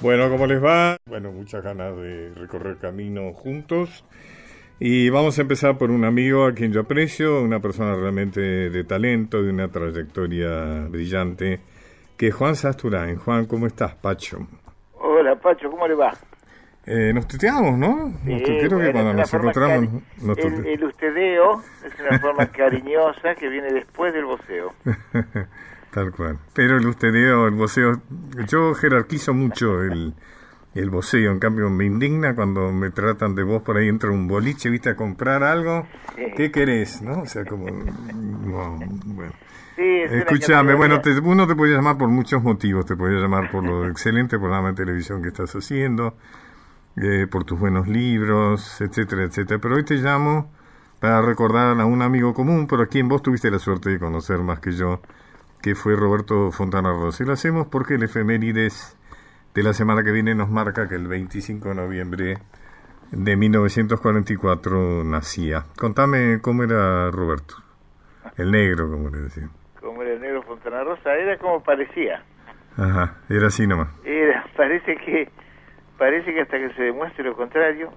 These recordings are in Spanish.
Bueno, ¿cómo les va? Bueno, muchas ganas de recorrer camino juntos. Y vamos a empezar por un amigo a quien yo aprecio, una persona realmente de talento, de una trayectoria brillante, que es Juan Sasturán. Juan, ¿cómo estás, Pacho? Hola, Pacho, ¿cómo le va? Eh, nos tuteamos, ¿no? Nos Sí, creo que cuando nos encontramos nos el, el ustedeo es una forma cariñosa que viene después del voceo. Tal cual. Pero el ustedeo, el voceo, yo jerarquizo mucho el, el voceo, en cambio me indigna cuando me tratan de vos por ahí entra un boliche, viste, a comprar algo. ¿qué querés? ¿No? O sea, como... no, bueno. Sí, es Escúchame, bueno, te- uno te puede llamar por muchos motivos, te puede llamar por lo excelente programa de televisión que estás haciendo, eh, por tus buenos libros, etcétera, etcétera, pero hoy te llamo para recordar a un amigo común, por a quien vos tuviste la suerte de conocer más que yo, que fue Roberto Fontana Rosa. Y lo hacemos porque el efemérides de la semana que viene nos marca que el 25 de noviembre de 1944 nacía. Contame cómo era Roberto, el negro, como le decían. Como era el negro Fontana Rosa, era como parecía. Ajá, era así nomás. Era, parece que parece que hasta que se demuestre lo contrario,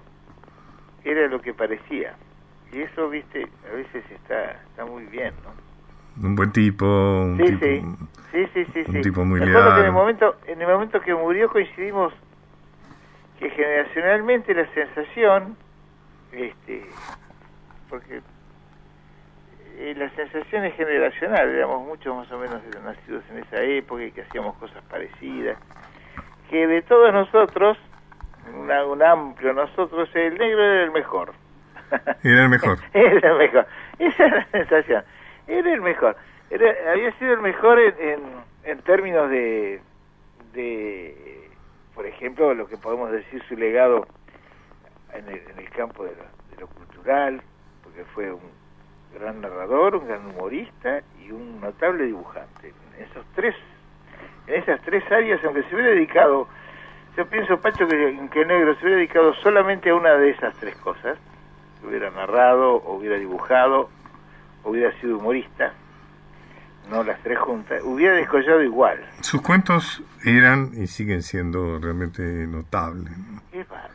era lo que parecía. Y eso, viste, a veces está, está muy bien, ¿no? Un buen tipo, un Sí, tipo... sí, sí, sí, sí, un sí. tipo muy que en el leal. momento, en el momento que murió coincidimos que generacionalmente la sensación, este, porque eh, la sensación es generacional, éramos muchos más o menos nacidos en esa época y que hacíamos cosas parecidas, que de todos nosotros, una- un amplio nosotros, el negro era el mejor. Era el mejor. Era el mejor. Esa es la sensación. Era el mejor. Era, había sido el mejor en, en, términos de, de, por ejemplo, lo que podemos decir su legado en el, en el campo de lo, de lo cultural, porque fue un gran narrador, un gran humorista y un notable dibujante. En esos tres, en esas tres áreas, aunque se hubiera dedicado, yo pienso, Pacho, que, que Negro se hubiera dedicado solamente a una de esas tres cosas, hubiera narrado, o hubiera dibujado, hubiera sido humorista, no las tres juntas, hubiera descollado igual. Sus cuentos eran y siguen siendo realmente notables. ¿no? Qué bárbaro,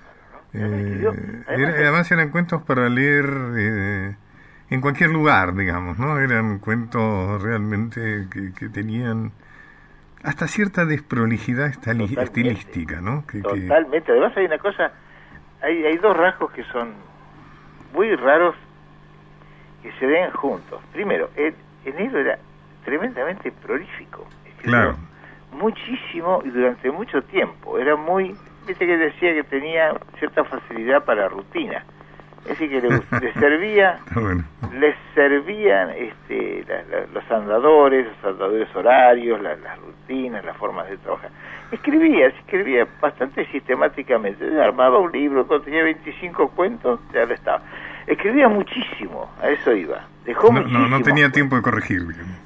¿no? Eh, Además, era- además, eran cuentos para leer eh, en cualquier lugar, digamos, ¿no? Eran cuentos realmente que, que tenían hasta cierta desprolijidad estilística, ¿no? Que, que- Totalmente. Además hay una cosa, hay, hay dos rasgos que son muy raros que se den juntos. Primero, el, negro era tremendamente prolífico. Claro. Muchísimo y durante mucho tiempo. Era muy, viste que decía que tenía cierta facilidad para rutina. Es decir, que le, le servía bueno. les servían este, la- la- los andadores, los andadores horarios, la- las rutinas, las formas de trabajar. Escribía, escribía bastante sistemáticamente. Armaba un libro, cuando tenía 25 cuentos, ya lo estaba. Escribía muchísimo, a eso iba. Dejó No, no, tenía tiempo de corregir.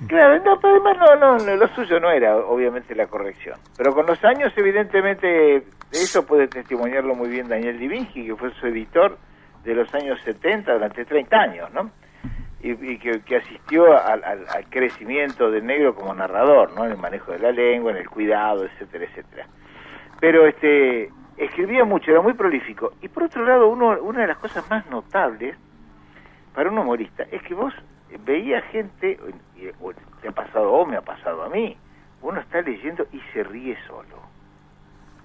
Claro, no, pero además no, no, no, lo suyo no era obviamente la corrección. Pero con los años, evidentemente, de eso puede testimoniarlo muy bien Daniel Divinci, que fue su editor de los años 70 durante 30 años, ¿no? Y, y que, que asistió al, al- al crecimiento del negro como narrador, ¿no? En el manejo de la lengua, en el cuidado, etcétera, etcétera. Pero este escribía mucho, era muy prolífico. Y por otro lado, uno, una de las cosas más notables para un humorista es que vos veías gente, o- o te ha pasado o me ha pasado a mí, uno está leyendo y se ríe solo.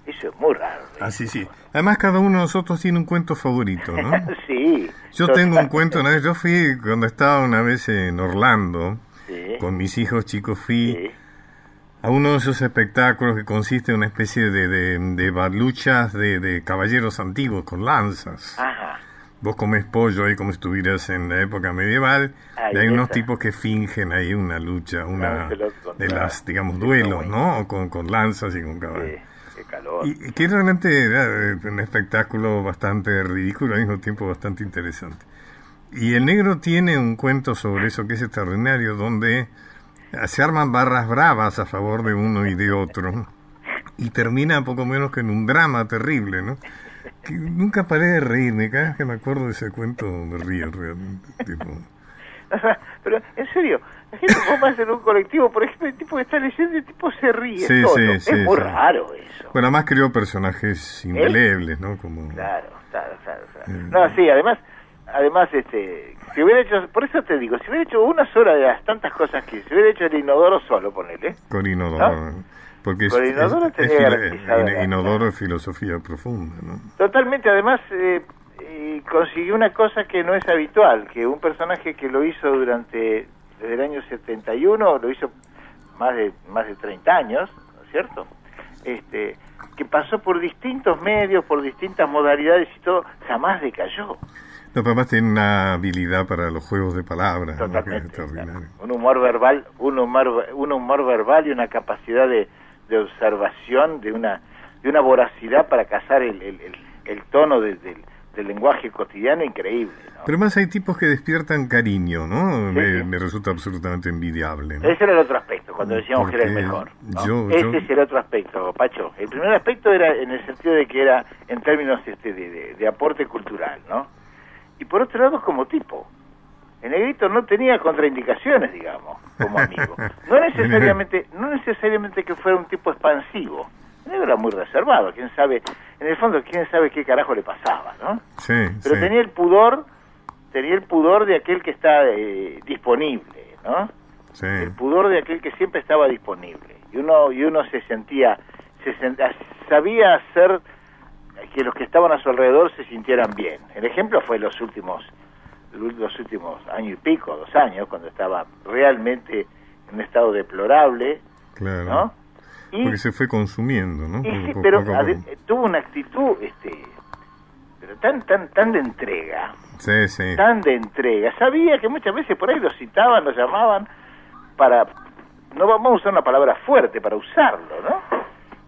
Eso es muy raro. ¿eh? Ah, sí. Además, cada uno de nosotros tiene un cuento favorito, ¿no? sí. Yo tengo un cuento, una vez, yo fui, cuando estaba una vez en Orlando, Sí, con mis hijos chicos, fui sí. A uno de esos espectáculos que consiste en una especie de, de, de de, de caballeros antiguos con lanzas. Ajá. Vos comes pollo ahí como si estuvieras en la época medieval Ahí y hay unos tipos que fingen ahí una lucha, una contra- de las, digamos, duelos, ¿no? Con, con lanzas y con caballos. Sí, calor. Y, y que realmente era eh, un espectáculo bastante ridículo, al mismo tiempo bastante interesante. Y el negro tiene un cuento sobre eso que es extraordinario, donde se arman barras bravas a favor de uno y de otro, y termina poco menos que en un drama terrible, ¿no? Que nunca paré de reírme, cada vez que me acuerdo de ese cuento me río realmente. tipo, Pero, en serio, La gente más en un colectivo, por ejemplo, el tipo que está leyendo, el tipo se ríe. Sí, sí, es sí, muy raro eso. Bueno, además creó personajes indelebles, ¿no? Como... Claro, claro, claro. claro. Mm. No, sí, además, además, este, si hubiera hecho, por eso te digo, si hubiera hecho una sola de las tantas cosas que, si hubiera hecho el inodoro solo, ponele. Con Inodoro. Porque es, Con Inodoro es- tenía es filo- Inodoro es filosofía profunda, ¿no? Totalmente, además, eh, eh, consiguió una cosa que no es habitual, que un personaje que lo hizo durante, desde el año 71, lo hizo más de, más de 30 años, ¿no es cierto? Este, que pasó por distintos medios, por distintas modalidades y todo, jamás decayó. No, pero además tiene una habilidad para los juegos de palabras, ¿no? Totalmente. extraordinario. Un humor verbal, un humor, un humor verbal y una capacidad de, de observación, de una, de una voracidad para cazar el, el, el, el tono de- del, del lenguaje cotidiano increíble. ¿no? Pero además hay tipos que despiertan cariño, ¿no? Sí, me, sí. me resulta absolutamente envidiable. ¿no? Ese era el otro aspecto, cuando decíamos que era el mejor. ¿no? yo- Ese yo- es el otro aspecto, Pacho. El primer aspecto era en el sentido de que era en términos este, de, de- de aporte cultural, ¿no? Y por otro lado, como tipo. El negrito no tenía contraindicaciones, digamos, como amigo. No necesariamente, no necesariamente que fuera un tipo expansivo. El negro era muy reservado, quién sabe, en el fondo, quién sabe qué carajo le pasaba, ¿no? Sí, Pero sí. tenía el pudor, tenía el pudor de aquel que está eh, disponible, ¿no? sí. el pudor de aquel que siempre estaba disponible y uno y uno se sentía se sent- sabía hacer que los que estaban a su alrededor se sintieran bien el ejemplo fue los últimos los últimos año y pico dos años cuando estaba realmente en un estado deplorable Claro. no y, Porque se fue consumiendo, ¿no? y sí, pero poco poco. tuvo una actitud este pero tan tan tan de entrega Sí, sí. tan de entrega. Sabía que muchas veces por ahí lo citaban, lo llamaban para, no vamos a usar una palabra fuerte, para usarlo, ¿no?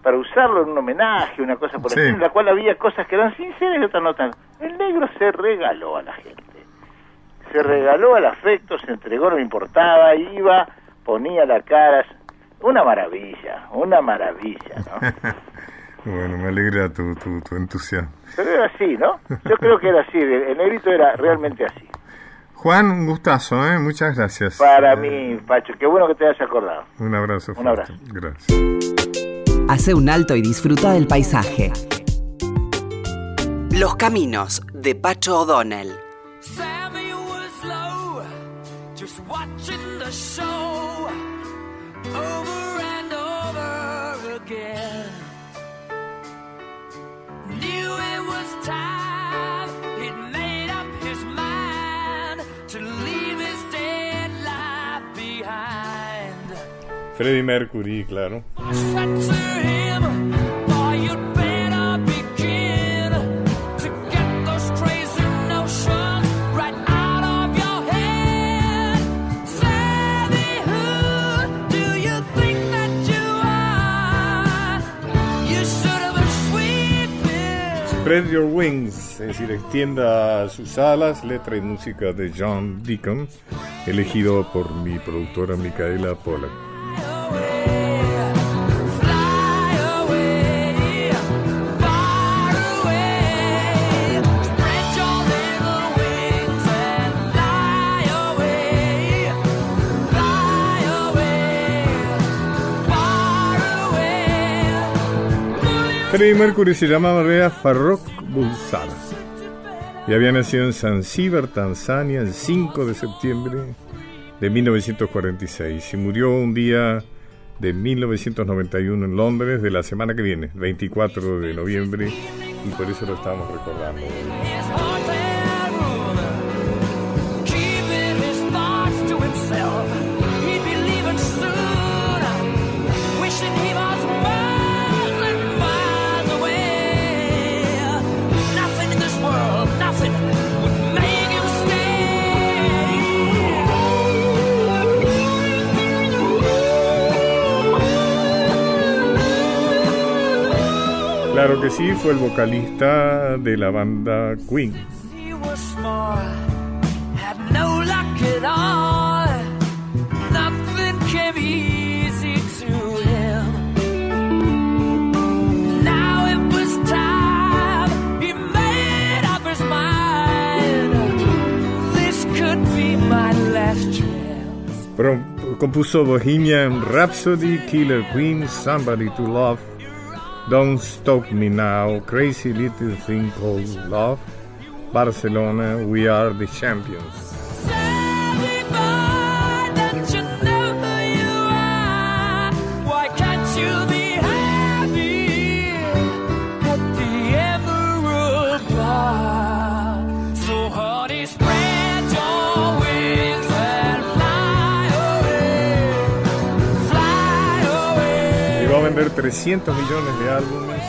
Para usarlo en un homenaje, una cosa por Sí. estilo, en la cual había cosas que eran sinceras y otras no tan. El negro se regaló a la gente. Se regaló al afecto, se entregó, no importaba, iba, ponía la cara. Una maravilla, una maravilla, ¿no? bueno, me alegra tu, tu, tu entusiasmo. Pero era así, ¿no? Yo creo que era así, el, negrito era realmente así. Juan, un gustazo, ¿eh? Muchas gracias. Para Eh, mí, Pacho, qué bueno que te hayas acordado. Un abrazo. Un fuerte. abrazo. Gracias. Hace un alto y disfruta del paisaje. Los caminos de Pacho O'Donnell. Have been sweeping. Spread Your Wings, es decir, extienda sus alas, letra y música de John Deacon, elegido por mi productora Micaela Pollack. Mercury se llamaba Rea Farrokh Bulsara y había nacido en Zanzíbar, Tanzania, el 5 de septiembre de 1946 y murió un día de 1991 en Londres de la semana que viene, 24 de noviembre, y por eso lo estamos recordando. Claro que sí, fue el vocalista de la banda Queen. Compuso Bohemian Rhapsody, Killer Queen, Somebody to Love, Don't Stop Me Now, Crazy Little Thing Called Love, Barcelona, We Are the Champions. 300 millones de álbumes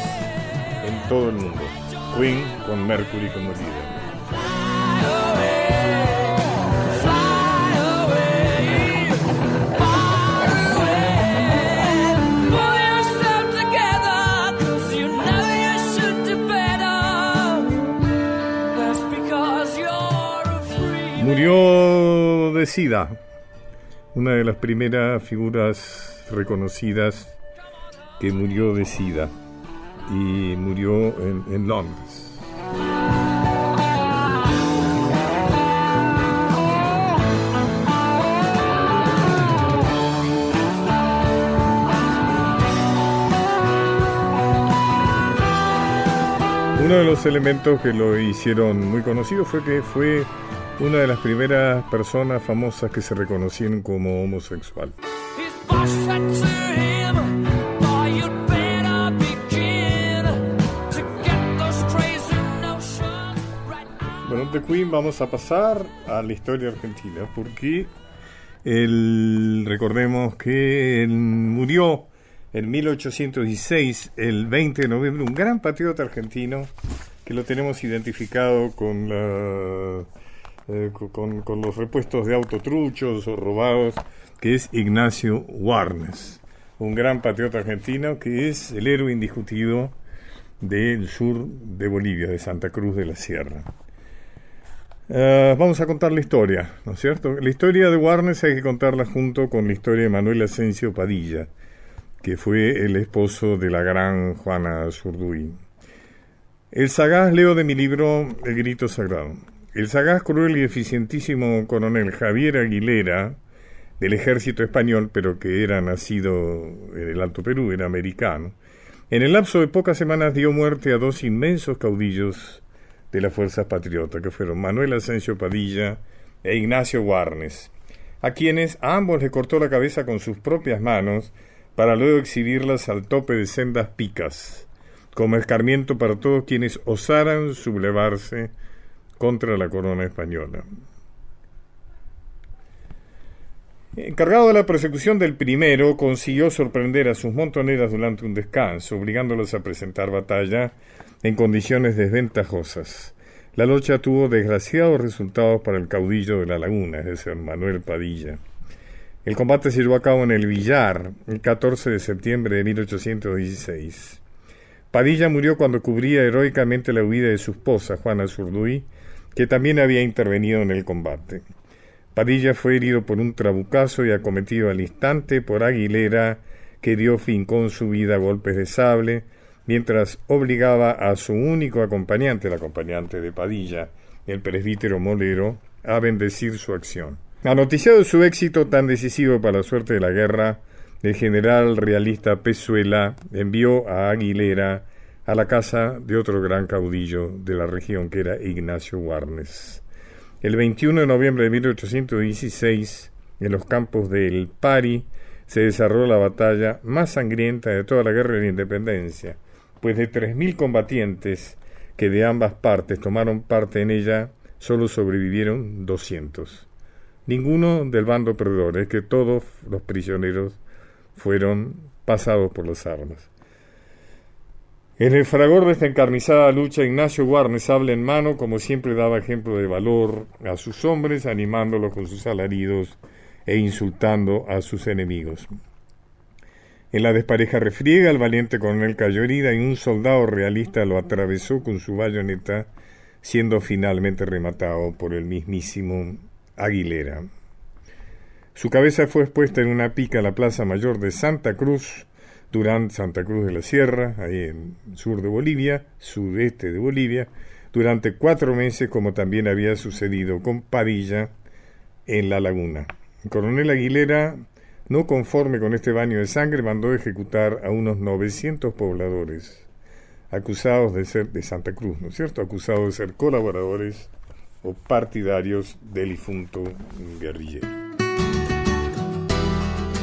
en todo el mundo. Queen con Mercury como líder. Murió de SIDA, una de las primeras figuras reconocidas que murió de SIDA y murió en, en Londres. Uno de los elementos que lo hicieron muy conocido fue que fue una de las primeras personas famosas que se reconocieron como homosexual. De Queen vamos a pasar a la historia argentina, porque él, recordemos que murió en 1816, el 20 de noviembre, un gran patriota argentino que lo tenemos identificado con, eh, co- con, con los repuestos de autotruchos o robados, que es Ignacio Warnes, un gran patriota argentino que es el héroe indiscutido del sur de Bolivia, de Santa Cruz de la Sierra. Eh, vamos a contar la historia, ¿no es cierto? La historia de Warnes hay que contarla junto con la historia de Manuel Asensio Padilla, que fue el esposo de la gran Juana Zurduy. El sagaz leo de mi libro El Grito Sagrado. El sagaz, cruel y eficientísimo coronel Javier Aguilera, del ejército español, pero que era nacido en el Alto Perú, era americano, en el lapso de pocas semanas dio muerte a dos inmensos caudillos de las fuerzas patriotas, que fueron Manuel Asensio Padilla e Ignacio Warnes, a quienes a ambos le cortó la cabeza con sus propias manos para luego exhibirlas al tope de sendas picas, como escarmiento para todos quienes osaran sublevarse contra la corona española. Encargado de la persecución del primero, consiguió sorprender a sus montoneras durante un descanso, obligándolos a presentar batalla en condiciones desventajosas. La lucha tuvo desgraciados resultados para el caudillo de la laguna, es decir, Manuel Padilla. El combate se llevó a cabo en el Villar, el 14 de septiembre de 1816. Padilla murió cuando cubría heroicamente la huida de su esposa, Juana Zurduy, que también había intervenido en el combate. Padilla fue herido por un trabucazo y acometido al instante por Aguilera, que dio fin con su vida a golpes de sable, mientras obligaba a su único acompañante, el acompañante de Padilla, el presbítero Molero, a bendecir su acción. Anoticiado su éxito tan decisivo para la suerte de la guerra, el general realista Pezuela envió a Aguilera a la casa de otro gran caudillo de la región, que era Ignacio Warnes. El 21 de noviembre de 1816, en los campos del Pari, se desarrolló la batalla más sangrienta de toda la guerra de la independencia, pues de 3.000 combatientes que de ambas partes tomaron parte en ella, solo sobrevivieron 200. Ninguno del bando perdedor, es que todos los prisioneros fueron pasados por las armas. En el fragor de esta encarnizada lucha, Ignacio Warnes habla en mano, como siempre daba ejemplo de valor a sus hombres, animándolos con sus alaridos e insultando a sus enemigos. En la despareja refriega, el valiente coronel cayó herida y un soldado realista lo atravesó con su bayoneta, siendo finalmente rematado por el mismísimo Aguilera. Su cabeza fue expuesta en una pica a la Plaza Mayor de Santa Cruz, durante Santa Cruz de la Sierra, ahí en sur de Bolivia, sudeste de Bolivia, durante cuatro meses, como también había sucedido con Padilla en La Laguna. El coronel Aguilera no conforme con este baño de sangre, mandó ejecutar a unos 900 pobladores acusados de ser de Santa Cruz, ¿no es cierto? Acusados de ser colaboradores o partidarios del difunto guerrillero.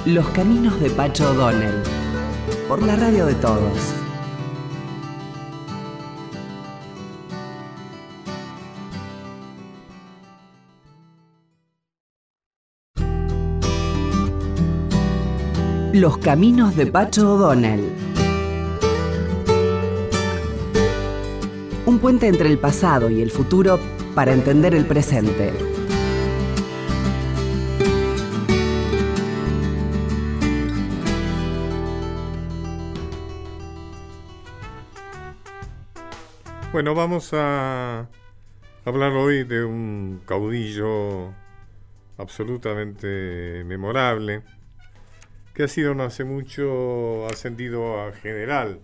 Los caminos de Pacho O'Donnell. Por la radio de todos. Los caminos de Pacho O'Donnell. Un puente entre el pasado y el futuro para entender el presente. Bueno, vamos a hablar hoy de un caudillo absolutamente memorable que ha sido no hace mucho ascendido a general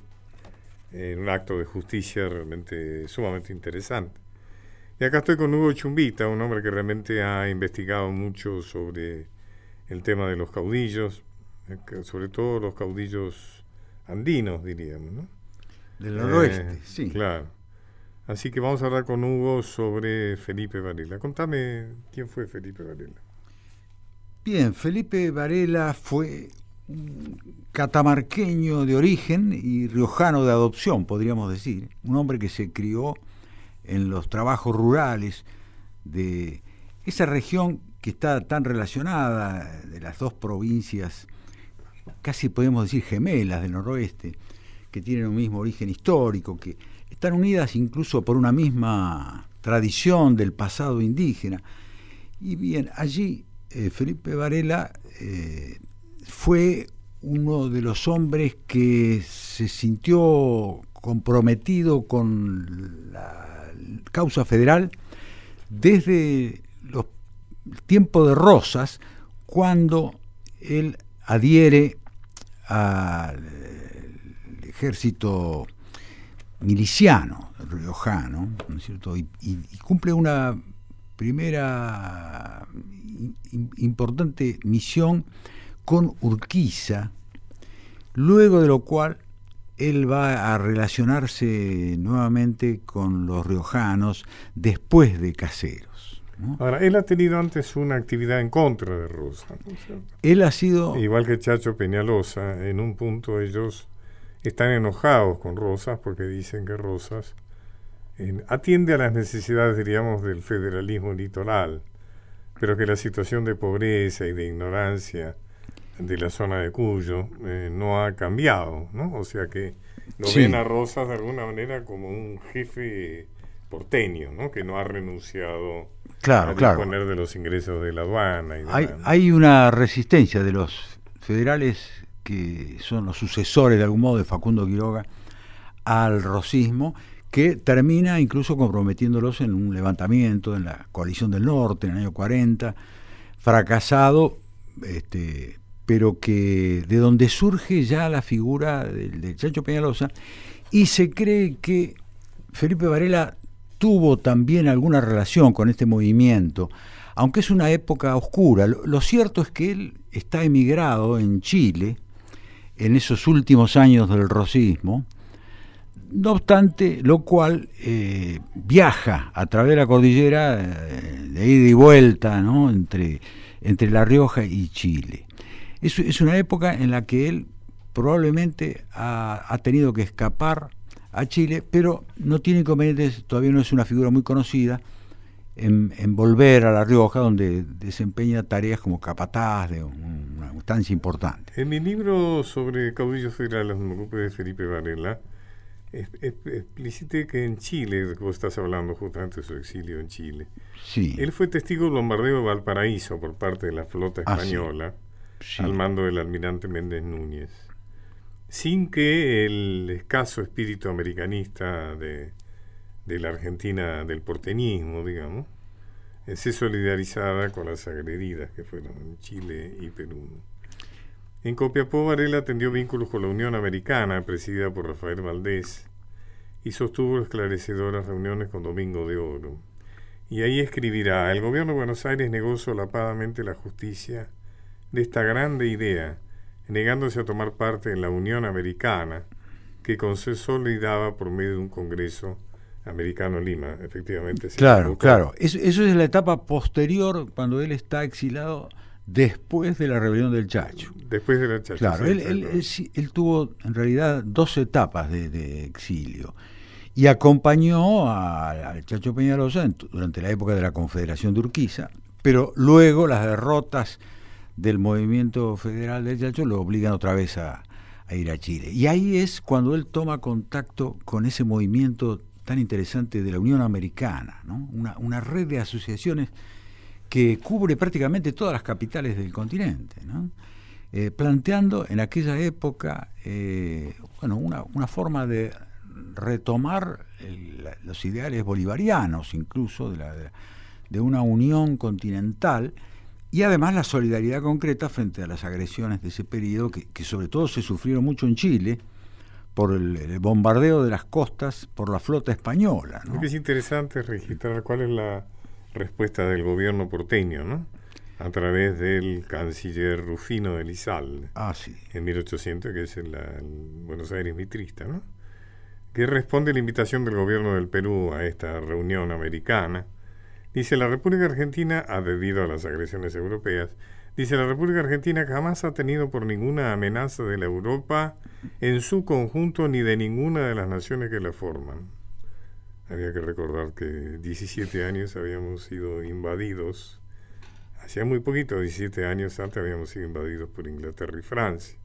en un acto de justicia realmente sumamente interesante. Y acá estoy con Hugo Chumbita, un hombre que realmente ha investigado mucho sobre el tema de los caudillos, eh, sobre todo los caudillos andinos, diríamos, ¿no? Del noroeste, Eh, sí. Claro. Así que vamos a hablar con Hugo sobre Felipe Varela. Contame quién fue Felipe Varela. Bien, Felipe Varela fue un catamarqueño de origen y riojano de adopción, podríamos decir. Un hombre que se crió en los trabajos rurales de esa región que está tan relacionada de las dos provincias, casi podemos decir gemelas del noroeste, que tienen un mismo origen histórico, que están unidas incluso por una misma tradición del pasado indígena. Y bien, allí eh, Felipe Varela eh, fue uno de los hombres que se sintió comprometido con la causa federal desde los tiempos de Rosas, cuando él adhiere al eh, ejército miliciano riojano, ¿no es cierto? Y, y- y cumple una primera im- im- importante misión con Urquiza, luego de lo cual él va a relacionarse nuevamente con los riojanos después de Caseros. ¿no? Ahora, él ha tenido antes una actividad en contra de Rosa. Él ha sido Igual que Chacho Peñalosa, en un punto ellos están enojados con Rosas porque dicen que Rosas eh, atiende a las necesidades, diríamos, del federalismo litoral, pero que la situación de pobreza y de ignorancia de la zona de Cuyo eh, no ha cambiado, ¿no? O sea que lo Sí. ven a Rosas de alguna manera como un jefe porteño, ¿no? Que no ha renunciado Claro, a claro. disponer de los ingresos de la aduana y hay una resistencia de los federales que son los sucesores de algún modo de Facundo Quiroga al rosismo que termina incluso comprometiéndolos en un levantamiento en la coalición del norte en el año 40 fracasado este, pero que de donde surge ya la figura del, del Chacho Peñalosa y se cree que Felipe Varela tuvo también alguna relación con este movimiento, aunque es una época oscura. Lo, lo cierto es que él está emigrado en Chile en esos últimos años del rosismo, no obstante, lo cual eh, viaja a través de la cordillera eh, de ida y vuelta ¿no? entre, entre La Rioja y Chile. Es, una época en la que él probablemente ha, ha tenido que escapar a Chile, pero no tiene inconvenientes, todavía no es una figura muy conocida, en, en volver a La Rioja, donde desempeña tareas como capataz de un- una instancia importante. En mi libro sobre caudillos federales, me ocupé de Felipe Varela, explicité que en Chile, vos estás hablando justamente de su exilio en Chile, Sí, él fue testigo del bombardeo de Valparaíso por parte de la flota Ah, sí. española sí. al mando del almirante Méndez Núñez, sin que el escaso espíritu americanista de, de la Argentina, del porteñismo, digamos, eh, se solidarizara con las agredidas que fueron en Chile y Perú. En Copiapó, Varela tendió vínculos con la Unión Americana, presidida por Rafael Valdés, y sostuvo esclarecedoras reuniones con Domingo de Oro. Y ahí escribirá, el gobierno de Buenos Aires negó solapadamente la justicia de esta grande idea, negándose a tomar parte en la Unión Americana, que consolidaba por medio de un Congreso americano Lima, efectivamente. Claro, claro. Eso, eso es la etapa posterior cuando él está exilado después de la rebelión del Chacho. Después de la chacha. Claro, sí, él, él- él sí- él tuvo en realidad dos etapas de, de exilio y acompañó al Chacho Peñalosa en durante la época de la Confederación de Urquiza, pero luego las derrotas del movimiento federal del Chacho lo obligan otra vez a, a ir a Chile. Y ahí es cuando él toma contacto con ese movimiento tan interesante de la Unión Americana, una, red de asociaciones que cubre prácticamente todas las capitales del continente. Eh, planteando en aquella época eh, bueno, una, forma de retomar los ideales bolivarianos, incluso de una unión continental, y además la solidaridad concreta frente a las agresiones de ese periodo, que, que sobre todo se sufrieron mucho en Chile por el, el bombardeo de las costas por la flota española. ¿no? Es interesante registrar cuál es la respuesta del gobierno porteño, ¿no? A través del canciller Rufino de Lizalde. Ah, sí. en 1800, que es el, la- Buenos Aires mitrista, ¿no? que responde a la invitación del gobierno del Perú a esta reunión americana. Dice, la República Argentina, ha debido a las agresiones europeas, dice, la República Argentina jamás ha tenido por ninguna amenaza de la Europa en su conjunto ni de ninguna de las naciones que la forman. Había que recordar que 17 años habíamos sido invadidos Hacía muy poquito, 17 años antes, habíamos sido invadidos por Inglaterra y Francia,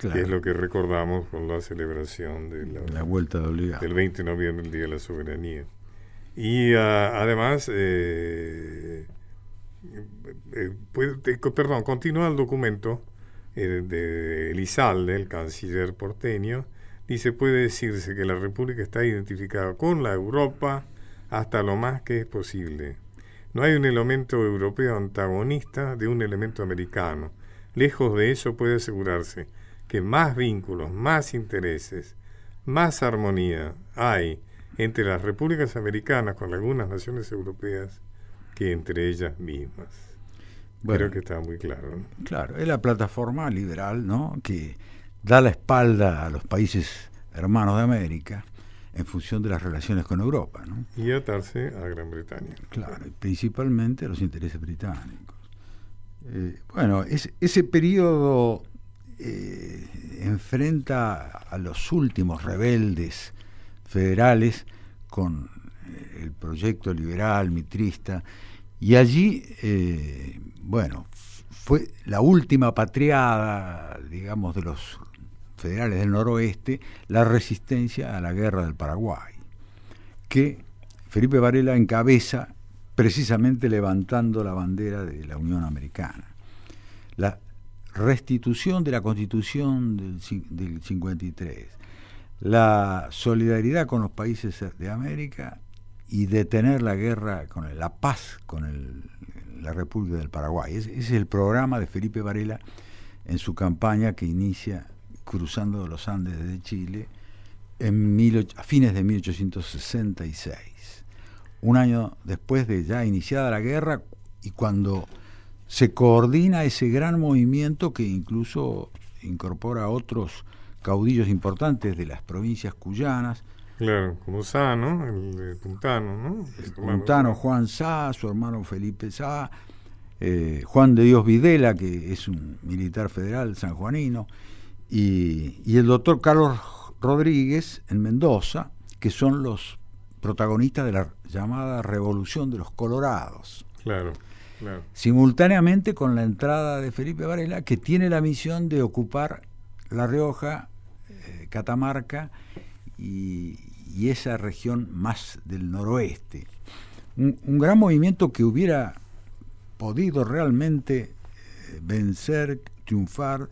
Claro. que es lo que recordamos con la celebración de la- La vuelta de del 20 de noviembre, el Día de la Soberanía. Y ah, además, eh, eh, co- perdón, continúa el documento eh, de Elizalde, el canciller porteño, dice, puede decirse que la República está identificada con la Europa hasta lo más que es posible. No hay un elemento europeo antagonista de un elemento americano. Lejos de eso puede asegurarse que más vínculos, más intereses, más armonía hay entre las repúblicas americanas con algunas naciones europeas que entre ellas mismas. Bueno. Creo que está muy claro. ¿no? Claro, es la plataforma liberal, ¿no? Que da la espalda a los países hermanos de América en función de las relaciones con Europa, ¿no? Y atarse a Gran Bretaña. Claro, y principalmente a los intereses británicos. Eh, bueno, es- ese periodo eh, enfrenta a los últimos rebeldes federales con eh, el proyecto liberal, mitrista, y allí, eh, bueno, fue la última patriada, digamos, de los federales del noroeste, la resistencia a la guerra del Paraguay que Felipe Varela encabeza precisamente levantando la bandera de la Unión Americana. La restitución de la Constitución del, del 53, la solidaridad con los países de América y detener la guerra, con el- la paz con la República del Paraguay. Ese, es el programa de Felipe Varela en su campaña que inicia cruzando los Andes de Chile en a fines de 1866, un año después de ya iniciada la guerra y cuando se coordina ese gran movimiento que incluso incorpora a otros caudillos importantes de las provincias cuyanas, Claro, como Sano, el, de Puntano, ¿no? el hermano puntano Juan Sá, su hermano Felipe Sá, eh, Juan de Dios Videla, que es un militar federal sanjuanino, y, y el doctor Carlos Rodríguez en Mendoza, que son los protagonistas de la llamada Revolución de los Colorados, Claro, claro. simultáneamente con la entrada de Felipe Varela, que tiene la misión de ocupar La Rioja, eh, Catamarca y, y esa región más del noroeste. Un, un gran movimiento que hubiera podido realmente eh, vencer, triunfar,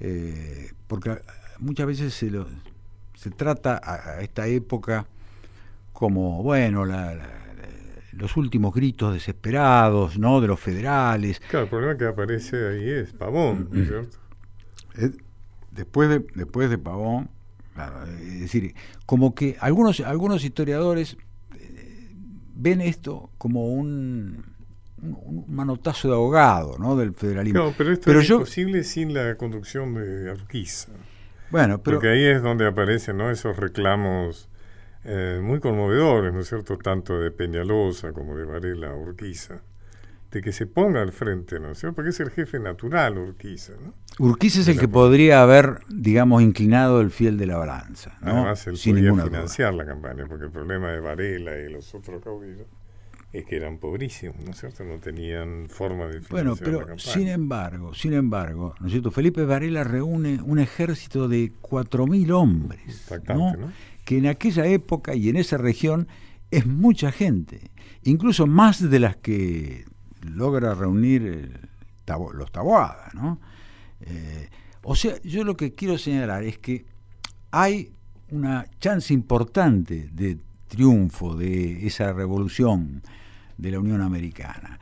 eh, porque muchas veces se, lo- se trata a, a esta época como, bueno, la- la- la- los últimos gritos desesperados, ¿no?, de los federales. Claro, el problema que aparece ahí es Pavón, ¿no es cierto? Después de después de Pavón claro, es decir como que algunos algunos historiadores eh, ven esto como un manotazo de ahogado ¿no? del federalismo. No, pero esto Pero es yo- imposible sin la conducción de Urquiza. Bueno, pero Porque ahí es donde aparecen ¿no? esos reclamos eh, muy conmovedores, ¿no es cierto? Tanto de Peñalosa como de Varela Urquiza. De que se ponga al frente, ¿no es cierto? Porque es el jefe natural Urquiza, ¿no? Urquiza es el que podría haber, digamos, inclinado el fiel de la balanza. ¿no? Además, él Sin podía duda. financiar la campaña, porque el problema de Varela y los otros caudillos es que eran pobrísimos, ¿no es cierto? No tenían forma de financiar Bueno, la pero campaña. sin embargo, sin embargo, ¿no es cierto? Felipe Varela reúne un ejército de 4.000 hombres, ¿no? ¿no? que en aquella época y en esa región es mucha gente, incluso más de las que logra reunir Tabo- los Taboada, ¿no? Eh, o sea, yo lo que quiero señalar es que hay una chance importante de triunfo de esa revolución de la Unión Americana.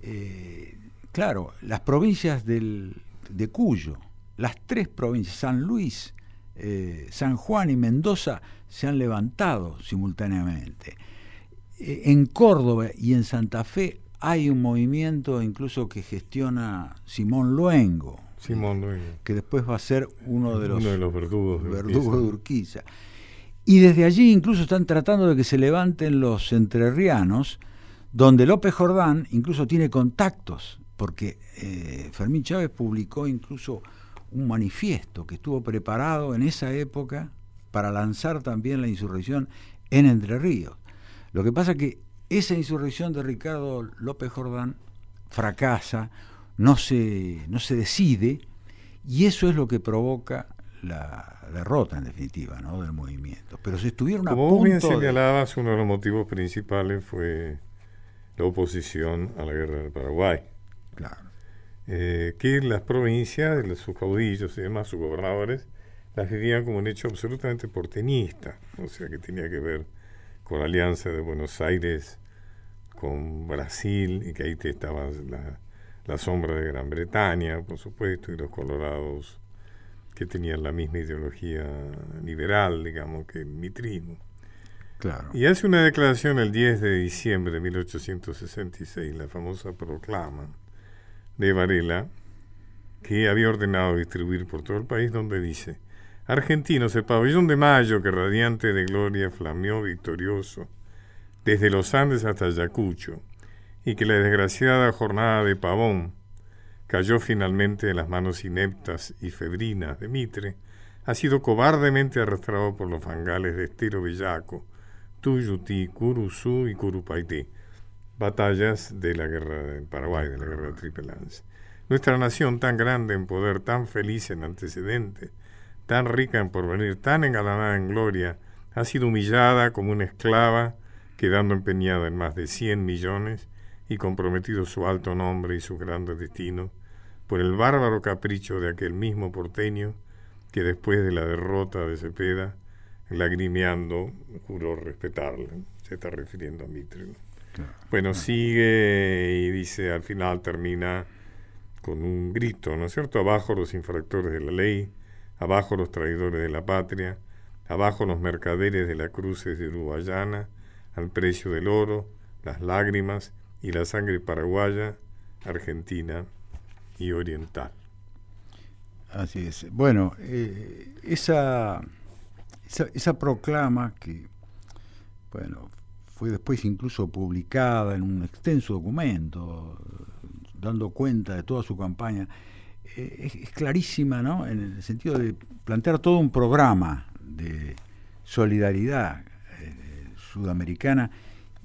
Eh, claro, las provincias del, de Cuyo, las tres provincias, San Luis, eh, San Juan y Mendoza, se han levantado simultáneamente. Eh, en Córdoba y en Santa Fe hay un movimiento incluso que gestiona Simón Luengo, Simón Luengo, que después va a ser uno de los, uno de los verdugos de verdugos de Urquiza. Urquiza. Y desde allí incluso están tratando de que se levanten los entrerrianos, donde López Jordán incluso tiene contactos, porque eh, Fermín Chávez publicó incluso un manifiesto que estuvo preparado en esa época para lanzar también la insurrección en Entre Ríos. Lo que pasa que esa insurrección de Ricardo López Jordán fracasa, no se, no se decide, y eso es lo que provoca la derrota, en definitiva, ¿no? del movimiento. Pero se estuvieron a Como bien punto de- señalabas, uno de los motivos principales fue la oposición a la guerra del Paraguay. Claro. eh, que las provincias, sus caudillos y demás, sus gobernadores, las vivían como un hecho absolutamente porteñista, o sea que tenía que ver con la alianza de Buenos Aires con Brasil y que ahí te estaba la, la sombra de Gran Bretaña, por supuesto, y los colorados que tenían la misma ideología liberal, digamos, que el mitrismo. Claro. Y hace una declaración el 10 de diciembre de 1866, la famosa proclama de Varela, que había ordenado distribuir por todo el país, donde dice, Argentinos, el pabellón de mayo que radiante de gloria flameó victorioso desde los Andes hasta Ayacucho, y que la desgraciada jornada de Pavón cayó finalmente en las manos ineptas y febrinas de Mitre, ha sido cobardemente arrastrado por los fangales de Estero Bellaco, Tuyutí, Curuzú y Curupaití, batallas de la guerra del Paraguay, de la guerra de Triple Lance. Nuestra nación tan grande en poder, tan feliz en antecedentes, tan rica en porvenir, tan engalanada en gloria, ha sido humillada como una esclava, quedando empeñada en más de cien millones y comprometido su alto nombre y sus grandes destinos por el bárbaro capricho de aquel mismo porteño que después de la derrota de Cepeda, lagrimeando, juró respetarle. Se está refiriendo a Mitre. ¿no? Bueno, sigue y dice, al final termina con un grito, ¿no es cierto? Abajo los infractores de la ley, abajo los traidores de la patria, abajo los mercaderes de las cruces de Uruguayana, al precio del oro, las lágrimas y la sangre paraguaya, argentina y oriental. Así es. Bueno, eh, esa, esa, esa proclama que, bueno, fue después incluso publicada en un extenso documento, dando cuenta de toda su campaña, es, clarísima, ¿no? En el sentido de plantear todo un programa de solidaridad eh, sudamericana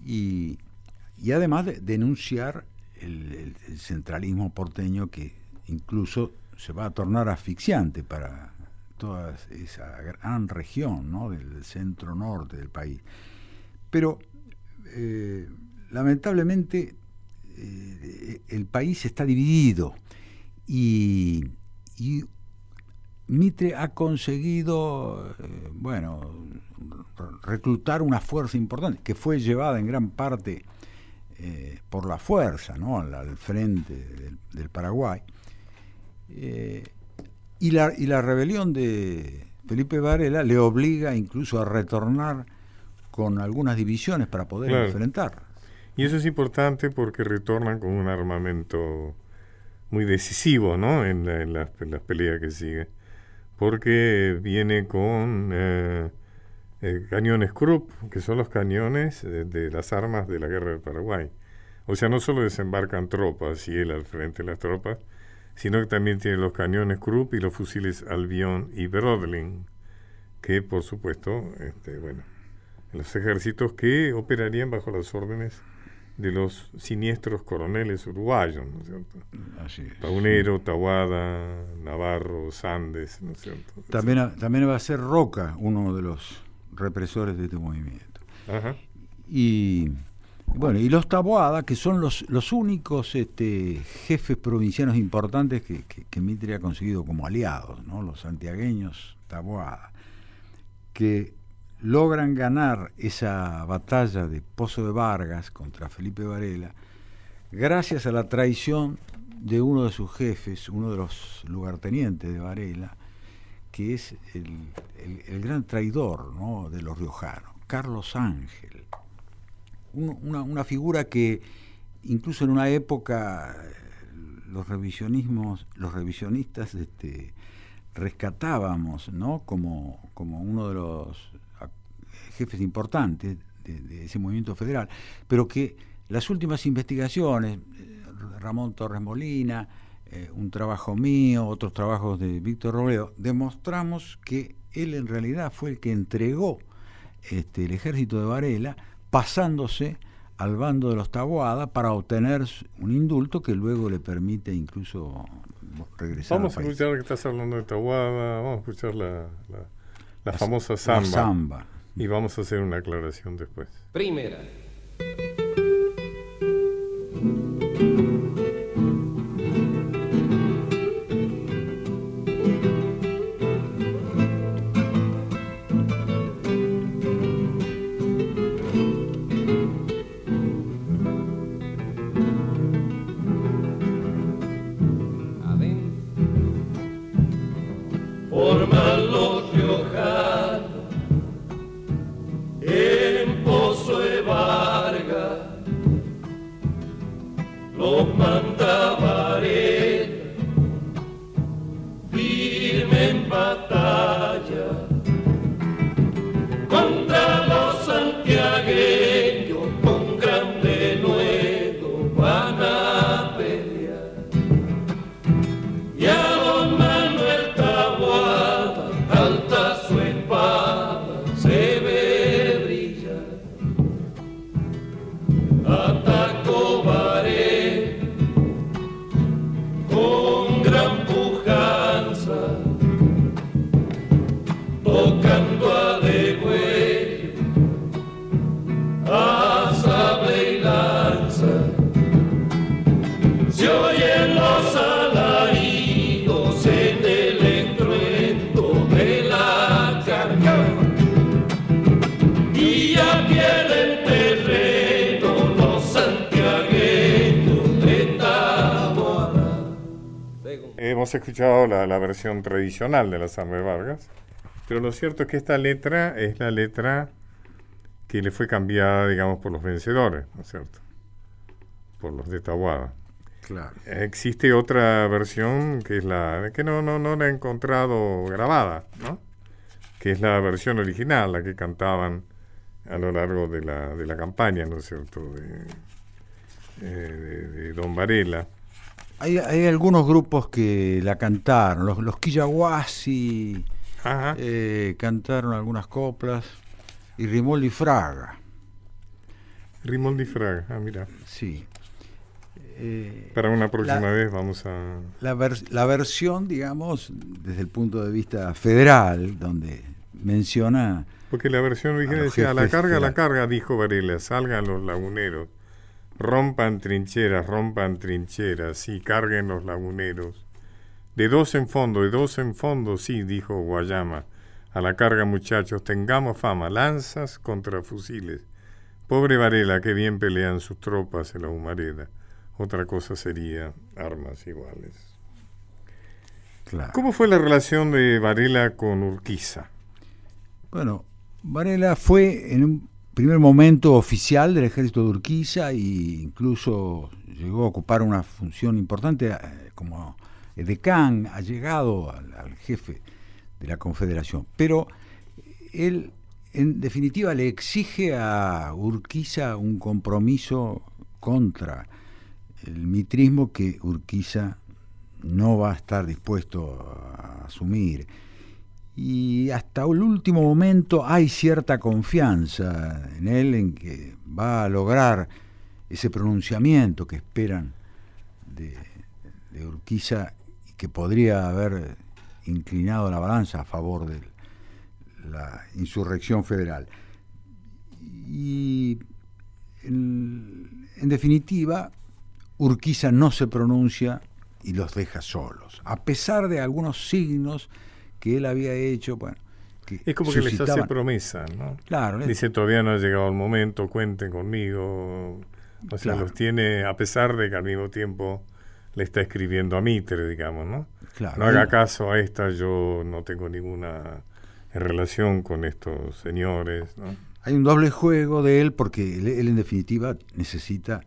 y, y además de denunciar el centralismo porteño que incluso se va a tornar asfixiante para toda esa gran región ¿no? del centro norte del país. Pero eh, lamentablemente eh, el país está dividido y, y Mitre ha conseguido, eh, bueno, re- reclutar una fuerza importante que fue llevada en gran parte eh, por la fuerza, ¿no? al, al frente del, del Paraguay. Eh, y, la, y la rebelión de Felipe Varela le obliga incluso a retornar con algunas divisiones para poder Claro. enfrentar. Y eso es importante porque retornan con un armamento muy decisivo, ¿no? En, la- en las, peleas que sigue. Porque viene con eh, cañones Krupp, que son los cañones eh, de las armas de la guerra del Paraguay. O sea, no solo desembarcan tropas y él al frente de las tropas, sino que también tiene los cañones Krupp y los fusiles Albion y Brodling, que por supuesto, este, bueno, los ejércitos que operarían bajo las órdenes de los siniestros coroneles uruguayos, ¿no es cierto? Así es. Paunero, Tawada, Navarro, Sandes, ¿no es cierto? También, también va a ser Roca uno de los represores de este movimiento. Ajá. Y bueno, y los Taboada, que son los, los únicos este, jefes provincianos importantes que, que, que Mitre ha conseguido como aliados, ¿no? los santiagueños Taboada, que logran ganar esa batalla de Pozo de Vargas contra Felipe Varela, gracias a la traición de uno de sus jefes, uno de los lugartenientes de Varela, que es el, el- gran traidor de los riojanos, Carlos Ángel. Un- una, una figura que incluso en una época eh, los revisionismos, los revisionistas este, rescatábamos ¿no? como, como uno de los jefes importantes de, de ese movimiento federal, pero que las últimas investigaciones, eh, Ramón Torres Molina, eh, un trabajo mío, otros trabajos de Víctor Robledo, demostramos que él en realidad fue el que entregó este, el ejército de Varela, pasándose al bando de los Taboada para obtener un indulto que luego le permite incluso regresar Vamos a al país. escuchar que estás hablando de Tawada, vamos a escuchar la, la, la La- famosa samba. samba. Y vamos a hacer una aclaración después. Primera. Hemos escuchado la, la versión tradicional de la samba de Vargas, pero lo cierto es que esta letra es la letra que le fue cambiada, digamos, por los vencedores, ¿no es cierto? Por los de Tawada. Claro. Existe otra versión que es la que no no no la he encontrado grabada, ¿no? Que es la versión original, la que cantaban a lo largo de la, de la campaña, ¿no es cierto? De, eh, de- de Don Varela. Hay, hay algunos grupos que la cantaron, los, los eh, cantaron algunas coplas y Rimoldi Fraga, Rimondi Fraga, ah, mira. sí. Eh, Para una próxima La- vez vamos a... la, vers- la versión, digamos, desde el punto de vista federal, donde menciona Porque la versión original decía, a la carga, a la federales". carga, dijo Varela, salgan los laguneros, rompan trincheras, rompan trincheras, sí, carguen los laguneros. De dos en fondo, de dos en fondo, sí, dijo Guayama. A la carga, muchachos, tengamos fama, lanzas contra fusiles. Pobre Varela, que bien pelean sus tropas en la humareda. Otra cosa sería armas iguales. claro. ¿Cómo fue la relación de Varela con Urquiza? Bueno, Varela fue en un primer momento oficial del ejército de Urquiza e incluso llegó a ocupar una función importante eh, como edecán, ha llegado al, al jefe de la Confederación. Pero él, en definitiva, le exige a Urquiza un compromiso contra el mitrismo que Urquiza no va a estar dispuesto a asumir. Y hasta el último momento hay cierta confianza en él, en que va a lograr ese pronunciamiento que esperan de, Urquiza y que podría haber inclinado la balanza a favor de la insurrección federal. Y en definitiva, Urquiza no se pronuncia y los deja solos, a pesar de algunos signos que él había hecho, bueno, que Es como que les hace promesa, ¿no? Claro, Dice, todavía no ha llegado el momento, cuenten conmigo. O sea, Claro. los tiene, a pesar de que al mismo tiempo le está escribiendo a Mitre, digamos, ¿no? Claro, no haga caso a esta, yo no tengo ninguna relación con estos señores, ¿no? Hay un doble juego de él porque él, él, en definitiva necesita,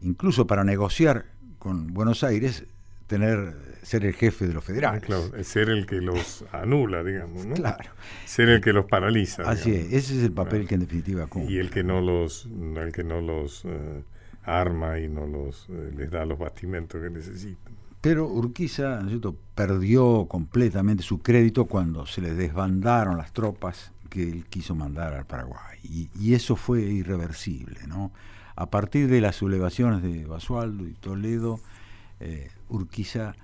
incluso para negociar con Buenos Aires, tener ser el jefe de los federales. Claro, ser el que los anula, digamos, ¿no? Claro. Ser el que los paraliza. Así digamos. es, ese es el papel Claro. que en definitiva cumple. Y el que no los, el que no los eh, arma y no los eh, les da los bastimentos que necesitan. Pero Urquiza ¿no cierto? perdió completamente su crédito cuando se le desbandaron las tropas que él quiso mandar al Paraguay. Y, y eso fue irreversible. ¿no? A partir de las sublevaciones de Basualdo y Toledo, eh, Urquiza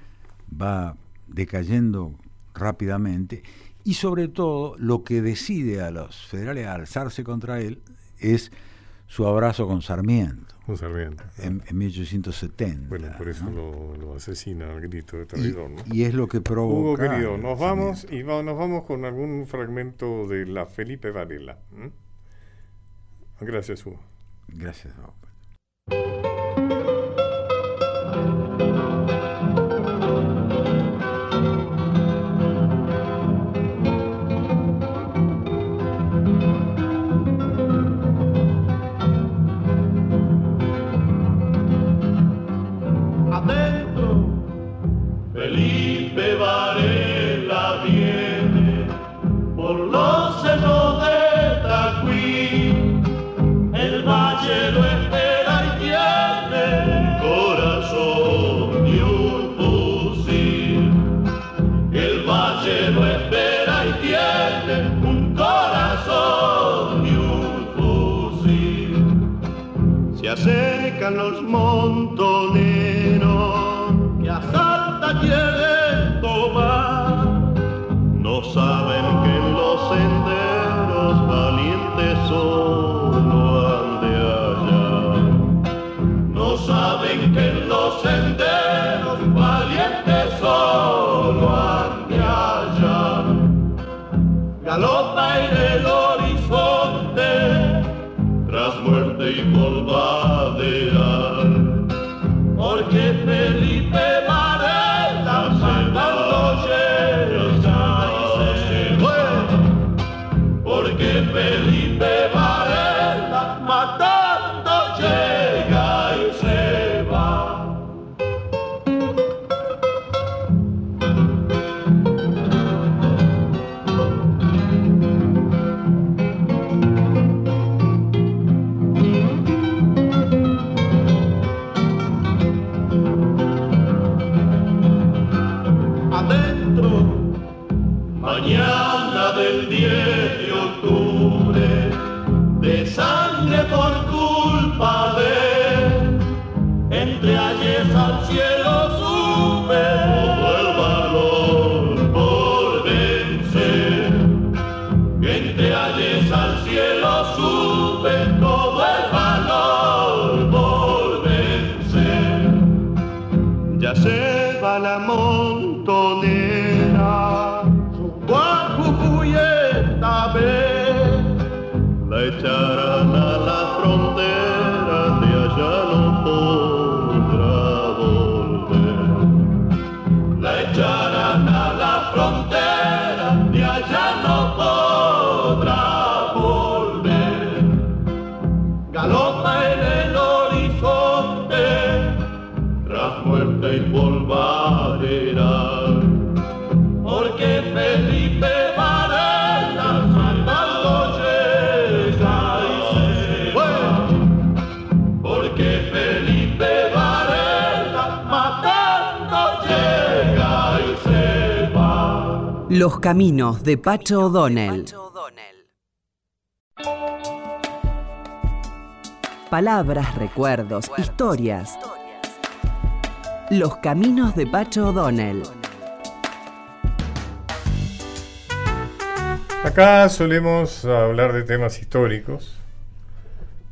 va decayendo rápidamente y sobre todo lo que decide a los federales a alzarse contra él es su abrazo con Sarmiento Un Sarmiento. en, en 1870. Bueno, por eso ¿no? lo, lo asesina al grito de y, traidor, ¿no? y es lo que Hugo provoca. querido, el nos vamos y va- nos vamos con algún fragmento de la Felipe Varela. Gracias, Hugo. Gracias. Raúl. Polvadear. Porque Los caminos de Pacho O'Donnell. Palabras, recuerdos, historias. Los caminos de Pacho O'Donnell. Acá solemos hablar de temas históricos,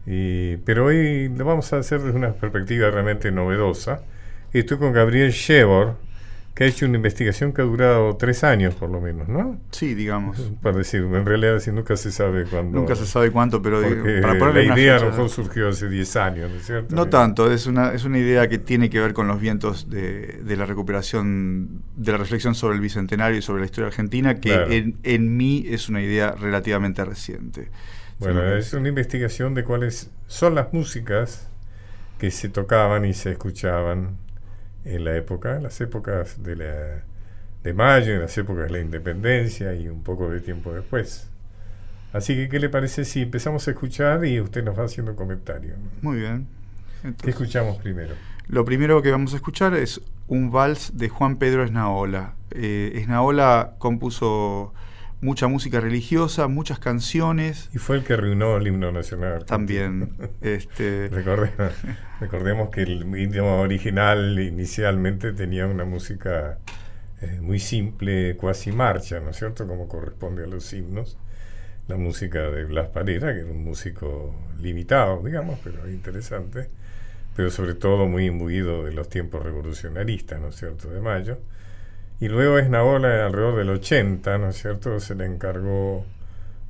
pero hoy lo vamos a hacer desde una perspectiva realmente novedosa. Estoy con Gabriel Shevor, que ha hecho una investigación que ha durado tres años por lo menos, ¿no? Sí, digamos. Para decir, en realidad sí, nunca se sabe cuándo. Nunca se sabe cuánto, pero Porque para la ponerle una idea a lo mejor surgió hace 10 años, ¿no es cierto? No tanto, es una, es una idea que tiene que ver con los vientos de, de la recuperación, de la reflexión sobre el Bicentenario y sobre la historia argentina, que Claro. en, en mí es una idea relativamente reciente. Bueno, Sí, es una investigación de cuáles son las músicas que se tocaban y se escuchaban en la época, en las épocas de, la, de mayo, en las épocas de la independencia y un poco de tiempo después. Así que, ¿qué le parece si empezamos a escuchar y usted nos va haciendo comentarios? Muy bien. ¿Qué escuchamos primero? Lo primero que vamos a escuchar es un vals de Juan Pedro Esnaola. Eh, Esnaola compuso mucha música religiosa, muchas canciones, Y fue el que reunió el himno nacional. también este, Recorde- recordemos que el idioma original inicialmente tenía una música eh, muy simple, cuasi marcha, ¿no es cierto? Como corresponde a los himnos. La música de Blas Parera, que era un músico limitado, digamos, pero interesante, pero sobre todo muy imbuido de los tiempos revolucionaristas, ¿no es cierto?, de mayo. Y luego Esnaola, alrededor del 80, ¿no es cierto?, se le encargó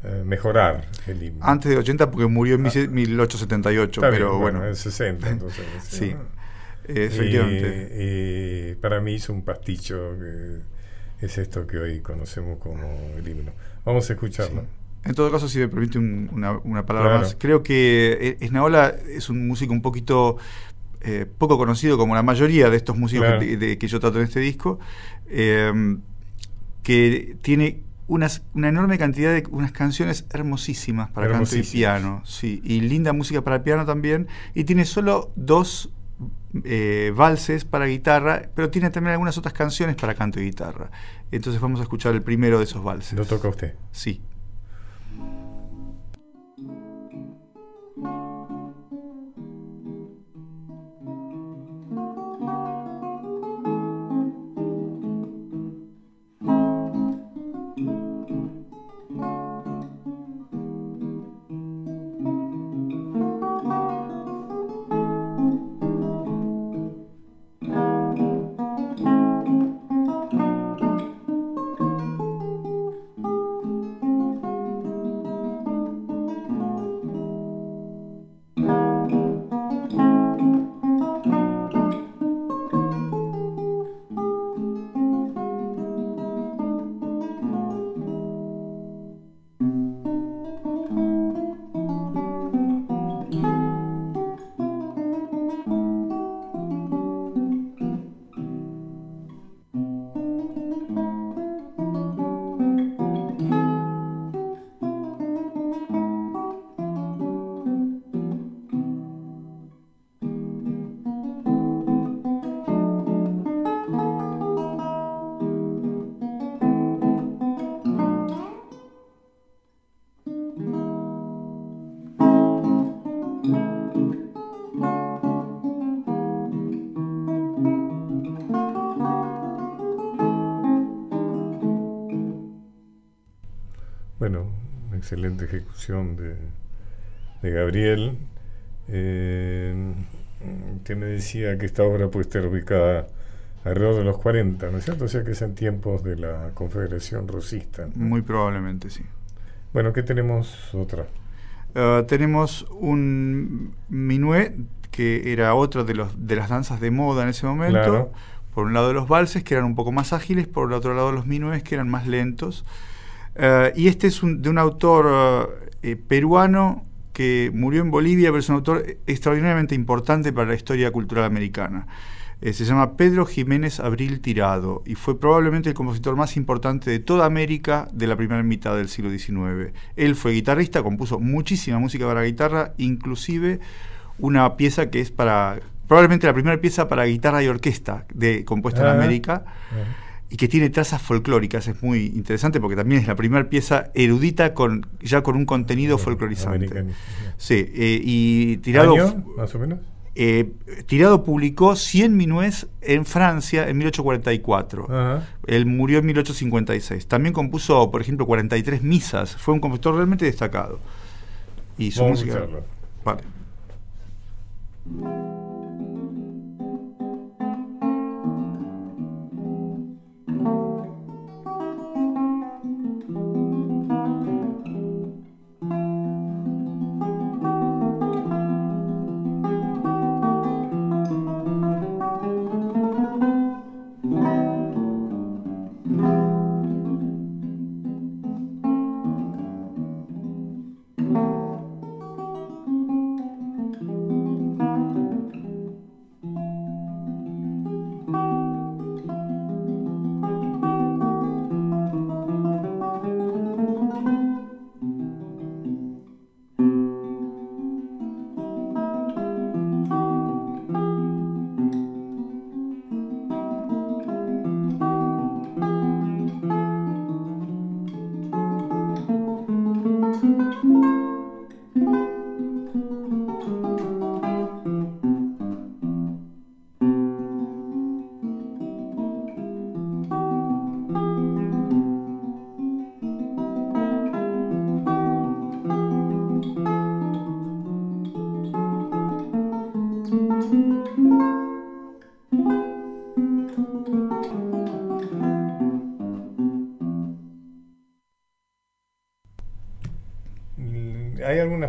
eh, mejorar el himno. antes de 80 porque murió en 1878, Ah. Está pero bien, bueno, en 60, entonces. Sí. ¿no? eh, efectivamente. Y, y para mí hizo un pasticho que es esto que hoy conocemos como el himno. Vamos a escucharlo. En todo caso, si me permite un- una, una palabra Claro. más, creo que eh, Esnaola es un músico un poquito eh, poco conocido como la mayoría de estos músicos Claro. que, de- que yo trato en este disco, eh, que tiene unas, una enorme cantidad de unas canciones hermosísimas para canto y piano, sí, y linda música para piano también, y tiene solo dos eh, valses para guitarra, pero tiene también algunas otras canciones para canto y guitarra. Entonces vamos a escuchar el primero de esos valses. Lo toca usted. Sí. Excelente ejecución de, de Gabriel, eh, que me decía que esta obra puede estar ubicada alrededor de los 40, ¿no es cierto? O sea que es en tiempos de la Confederación Rosista. Muy probablemente, sí. Bueno, ¿qué tenemos otra? Eh, tenemos un minuet que era otra de, los, de las danzas de moda en ese momento. Claro. Por un lado los valses, que eran un poco más ágiles, por el otro lado los minuets, que eran más lentos. Eh, y este es un- de un autor eh, peruano que murió en Bolivia, pero es un autor extraordinariamente importante para la historia cultural americana. Eh, se llama Pedro Jiménez Abril Tirado y fue probablemente el compositor más importante de toda América de la primera mitad del siglo XIX. Él fue guitarrista, compuso muchísima música para guitarra, inclusive una pieza que es para, probablemente la primera pieza para guitarra y orquesta de, compuesta Ah. en América. Y que tiene trazas folclóricas. Es muy interesante porque también es la primera pieza erudita con ya con un contenido folclorizante. Sí, eh, y Tirado, ¿Año, más o menos? eh, Tirado publicó 100 minués en Francia en 1844. Ajá. Él murió en 1856. También compuso, por ejemplo, 43 misas. Fue un compositor realmente destacado. Y su Vamos música. Vale.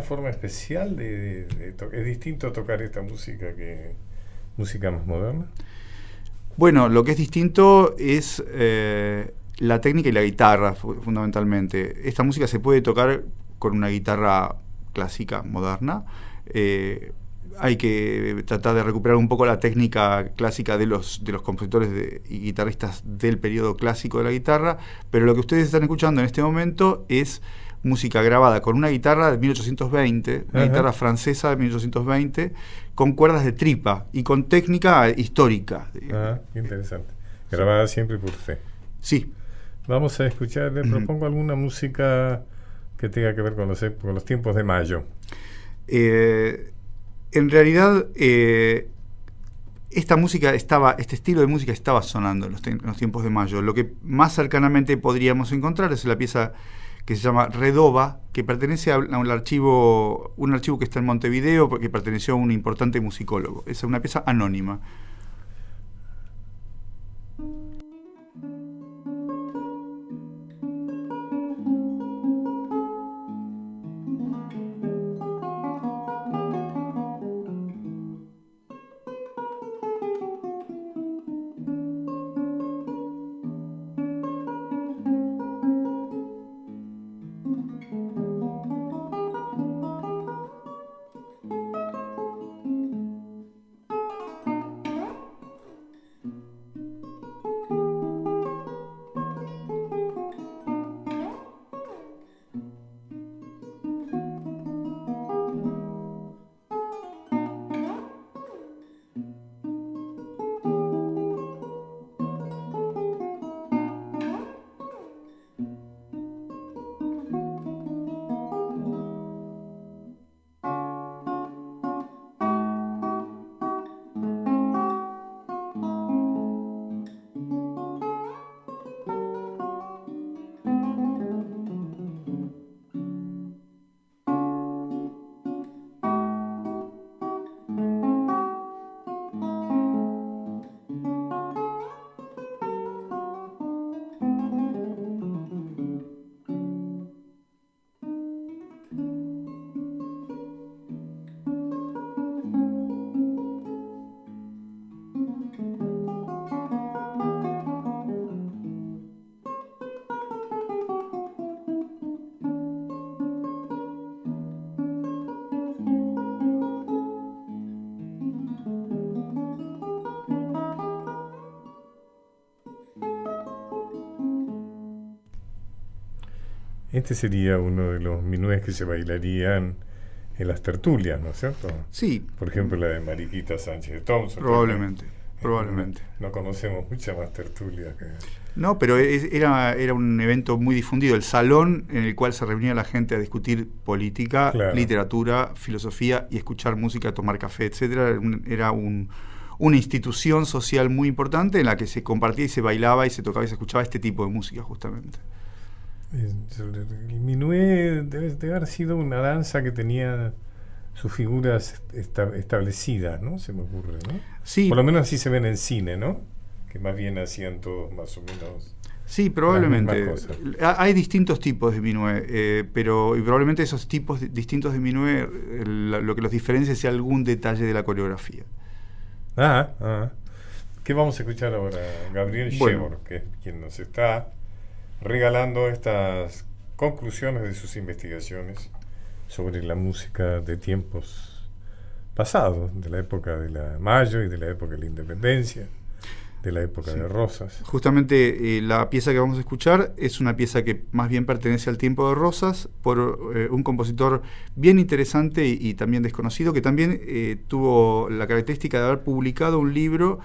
Mm, ¿Hay alguna forma especial de, de- ¿Es distinto tocar esta música que música más moderna? Bueno, lo que es distinto es eh, la técnica y la guitarra, fu- fundamentalmente. Esta música se puede tocar con una guitarra clásica, moderna. Eh, hay que tratar de recuperar un poco la técnica clásica de los, de los compositores y guitarristas del periodo clásico de la guitarra, pero lo que ustedes están escuchando en este momento es música grabada con una guitarra de 1820, una guitarra francesa de 1820, con cuerdas de tripa y con técnica histórica. Ah, qué interesante. Grabada siempre por usted. Sí, Vamos a escuchar, le propongo alguna música que tenga que ver con los, con los tiempos de mayo. Eh, en realidad, eh, esta música estaba, este estilo de música estaba sonando en los, en los tiempos de mayo. Lo que más cercanamente podríamos encontrar es la pieza que se llama Redova, que pertenece a un, archivo, un archivo que está en Montevideo, porque perteneció a un importante musicólogo. Es una pieza anónima. Este sería uno de los minués que se bailarían en las tertulias, ¿no es cierto? Sí, Por ejemplo, la de Mariquita Sánchez de Thompson. probablemente. Probablemente. No conocemos mucha más tertulia que... No, pero es- era, era un evento muy difundido, el salón en el cual se reunía la gente a discutir política, Claro. literatura, filosofía y escuchar música, tomar café, etcétera. Era, un- era un- una institución social muy importante en la que se compartía y se bailaba y se tocaba y se escuchaba este tipo de música justamente. El minué debe, debe haber sido una danza que tenía sus figuras esta- establecidas, ¿no? Se me ocurre, ¿no? Sí, Por lo menos así se ven en cine, ¿no? Que más bien hacían todos más o menos... Sí, probablemente. Hay distintos tipos de minué, eh, pero y probablemente esos tipos di- distintos de minué, lo que los diferencia sea algún detalle de la coreografía. Ah, ah. ¿Qué vamos a escuchar ahora? Gabriel Bueno. Shevor, que es quien nos está regalando estas conclusiones de sus investigaciones sobre la música de tiempos pasados, de la época de la Mayo y de la época de la Independencia, de la época Sí. de Rosas. Justamente eh, la pieza que vamos a escuchar es una pieza que más bien pertenece al tiempo de Rosas por eh, un compositor bien interesante y, y también desconocido que también eh, tuvo la característica de haber publicado un libro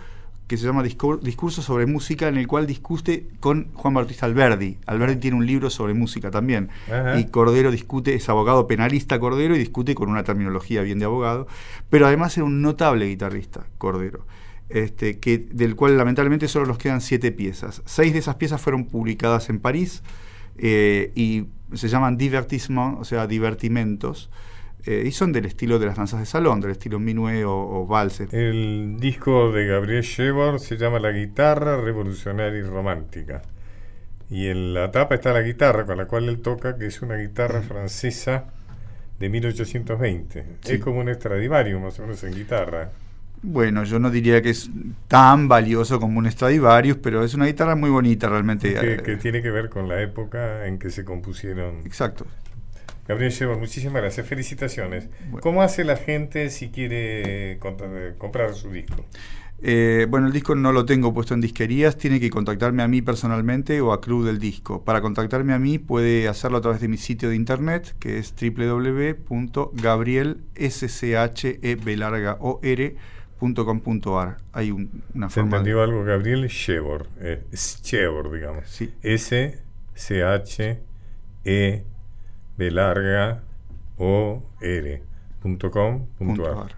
que se llama Discur- Discurso sobre Música en el cual discute con Juan Bautista Alberdi. Alberdi tiene un libro sobre música también. Ajá. Y Cordero discute, es abogado penalista Cordero y discute con una terminología bien de abogado, pero además era un notable guitarrista, Cordero, este, que, del cual lamentablemente solo nos quedan siete piezas. Seis de esas piezas fueron publicadas en París eh, y se llaman divertissement, o sea, divertimentos, eh, y son del estilo de las danzas de salón, del estilo minué o, o valse. El disco de Gabriel Shevor se llama La guitarra revolucionaria y romántica. Y en la tapa está la guitarra con la cual él toca, que es una guitarra francesa de 1820. Sí. Es como un Stradivarius más o menos en guitarra. Bueno, yo no diría que es tan valioso como un Stradivarius, pero es una guitarra muy bonita realmente. Que, eh, que tiene que ver con la época en que se compusieron. Exacto. Gabriel Shevor, muchísimas gracias. Felicitaciones. Bueno. ¿Cómo hace la gente si quiere comprar su disco? Eh, bueno, el disco no lo tengo puesto en disquerías, tiene que contactarme a mí personalmente o a Club del Disco. Para contactarme a mí puede hacerlo a través de mi sitio de internet, que es www.gabriel.com.ar. Hay un- una ¿Se forma de- entendió algo? Gabriel Shevor. Eh, es Shevor, digamos. Sí. S E B larga O R punto com punto punto ar. ar.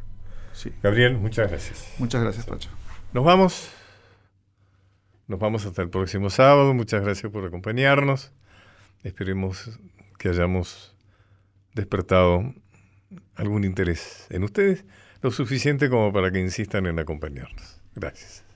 Sí. Gabriel, muchas gracias. Muchas gracias, Pacho. Nos vamos. Nos vamos hasta el próximo sábado. Muchas gracias por acompañarnos. Esperemos que hayamos despertado algún interés en ustedes, lo suficiente como para que insistan en acompañarnos. Gracias.